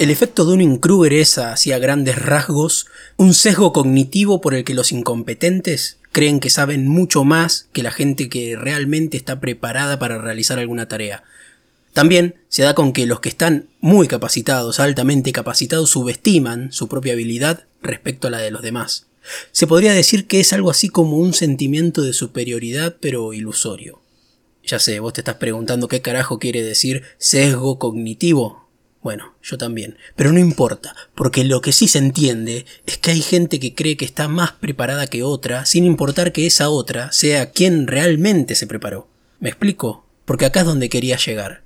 El efecto Dunning-Kruger es, así a grandes rasgos, un sesgo cognitivo por el que los incompetentes creen que saben mucho más que la gente que realmente está preparada para realizar alguna tarea. También se da con que los que están muy capacitados, altamente capacitados, subestiman su propia habilidad respecto a la de los demás. Se podría decir que es algo así como un sentimiento de superioridad pero ilusorio. Ya sé, vos te estás preguntando qué carajo quiere decir sesgo cognitivo. Bueno, yo también. Pero no importa, porque lo que sí se entiende es que hay gente que cree que está más preparada que otra, sin importar que esa otra sea quien realmente se preparó. ¿Me explico? Porque acá es donde quería llegar.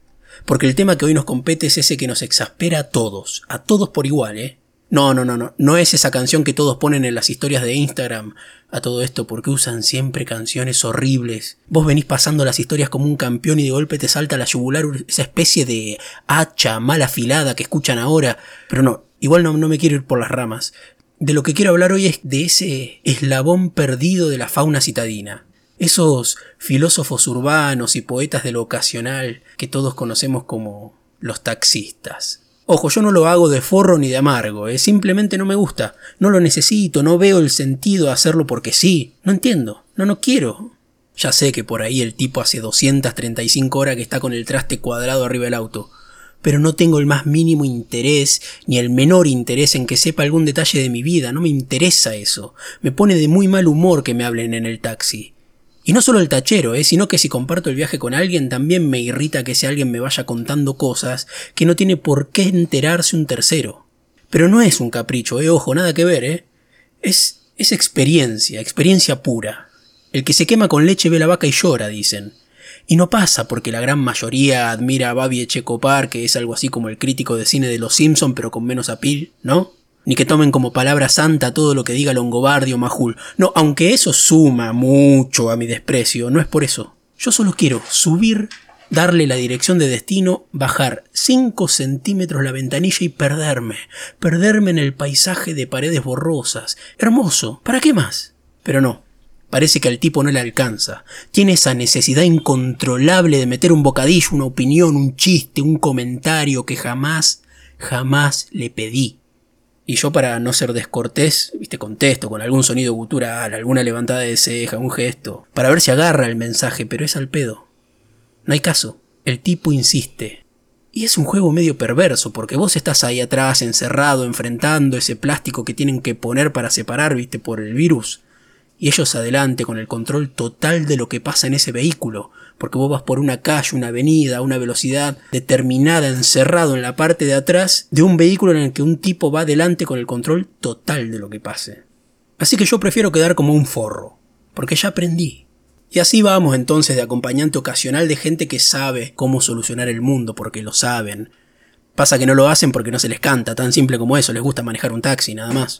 Porque el tema que hoy nos compete es ese que nos exaspera a todos, a todos por igual, ¿eh? No, no, no, no, no es esa canción que todos ponen en las historias de Instagram a todo esto porque usan siempre canciones horribles. Vos venís pasando las historias como un campeón y de golpe te salta la yugular esa especie de hacha mal afilada que escuchan ahora. Pero no, igual no, no me quiero ir por las ramas. De lo que quiero hablar hoy es de ese eslabón perdido de la fauna citadina. Esos filósofos urbanos y poetas de lo ocasional que todos conocemos como los taxistas. Ojo, yo no lo hago de forro ni de amargo, ¿eh? simplemente no me gusta, no lo necesito, no veo el sentido de hacerlo porque sí, no entiendo, no, no quiero. Ya sé que por ahí el tipo hace 235 horas que está con el traste cuadrado arriba del auto, pero no tengo el más mínimo interés, ni el menor interés en que sepa algún detalle de mi vida, no me interesa eso, me pone de muy mal humor que me hablen en el taxi. Y no solo el tachero, ¿eh? sino que si comparto el viaje con alguien también me irrita que ese alguien me vaya contando cosas que no tiene por qué enterarse un tercero. Pero no es un capricho, eh, ojo, nada que ver, ¿eh? Es, es experiencia, experiencia pura. El que se quema con leche ve la vaca y llora, dicen. Y no pasa porque la gran mayoría admira a Babi Echecopar, que es algo así como el crítico de cine de los Simpson pero con menos apil, ¿no? Ni que tomen como palabra santa todo lo que diga Longobardi o Majul. No, aunque eso suma mucho a mi desprecio, no es por eso. Yo solo quiero subir, darle la dirección de destino, bajar 5 centímetros la ventanilla y perderme, perderme en el paisaje de paredes borrosas. Hermoso, ¿para qué más? Pero no, parece que al tipo no le alcanza. Tiene esa necesidad incontrolable de meter un bocadillo, una opinión, un chiste, un comentario que jamás, jamás le pedí. Y yo para no ser descortés, viste, contesto con algún sonido gutural, alguna levantada de ceja, un gesto, para ver si agarra el mensaje, pero es al pedo. No hay caso. El tipo insiste. Y es un juego medio perverso, porque vos estás ahí atrás, encerrado, enfrentando ese plástico que tienen que poner para separar, viste, por el virus y ellos adelante con el control total de lo que pasa en ese vehículo, porque vos vas por una calle, una avenida, a una velocidad determinada, encerrado en la parte de atrás de un vehículo en el que un tipo va adelante con el control total de lo que pase. Así que yo prefiero quedar como un forro, porque ya aprendí. Y así vamos entonces de acompañante ocasional de gente que sabe cómo solucionar el mundo, porque lo saben. Pasa que no lo hacen porque no se les canta, tan simple como eso, les gusta manejar un taxi, nada más.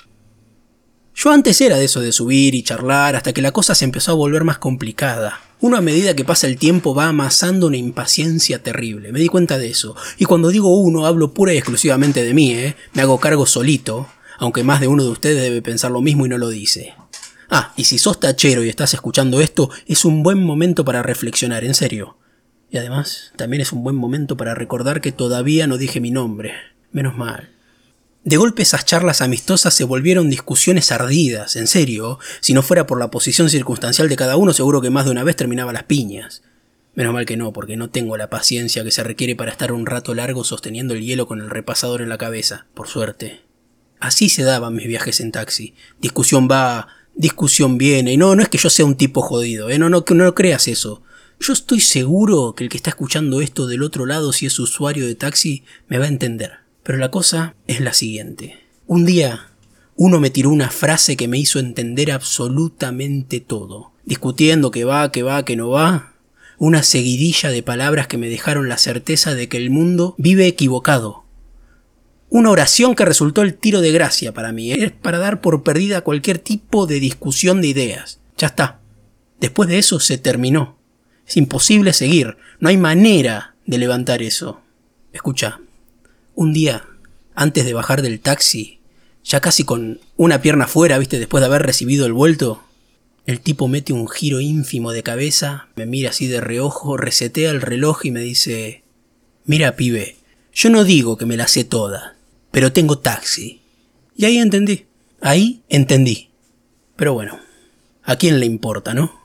Yo antes era de eso de subir y charlar hasta que la cosa se empezó a volver más complicada. Uno a medida que pasa el tiempo va amasando una impaciencia terrible, me di cuenta de eso. Y cuando digo uno hablo pura y exclusivamente de mí, ¿eh? Me hago cargo solito, aunque más de uno de ustedes debe pensar lo mismo y no lo dice. Ah, y si sos tachero y estás escuchando esto, es un buen momento para reflexionar, en serio. Y además, también es un buen momento para recordar que todavía no dije mi nombre. Menos mal. De golpe esas charlas amistosas se volvieron discusiones ardidas, en serio. Si no fuera por la posición circunstancial de cada uno, seguro que más de una vez terminaba las piñas. Menos mal que no, porque no tengo la paciencia que se requiere para estar un rato largo sosteniendo el hielo con el repasador en la cabeza, por suerte. Así se daban mis viajes en taxi. Discusión va, discusión viene. Y no, no es que yo sea un tipo jodido, ¿eh? no, no, no creas eso. Yo estoy seguro que el que está escuchando esto del otro lado, si es usuario de taxi, me va a entender. Pero la cosa es la siguiente. Un día uno me tiró una frase que me hizo entender absolutamente todo. Discutiendo que va, que va, que no va. Una seguidilla de palabras que me dejaron la certeza de que el mundo vive equivocado. Una oración que resultó el tiro de gracia para mí. Es para dar por perdida cualquier tipo de discusión de ideas. Ya está. Después de eso se terminó. Es imposible seguir. No hay manera de levantar eso. Escucha, un día, antes de bajar del taxi, ya casi con una pierna fuera, viste, después de haber recibido el vuelto, el tipo mete un giro ínfimo de cabeza, me mira así de reojo, resetea el reloj y me dice, mira pibe, yo no digo que me la sé toda, pero tengo taxi. Y ahí entendí. Ahí entendí. Pero bueno, ¿a quién le importa, no?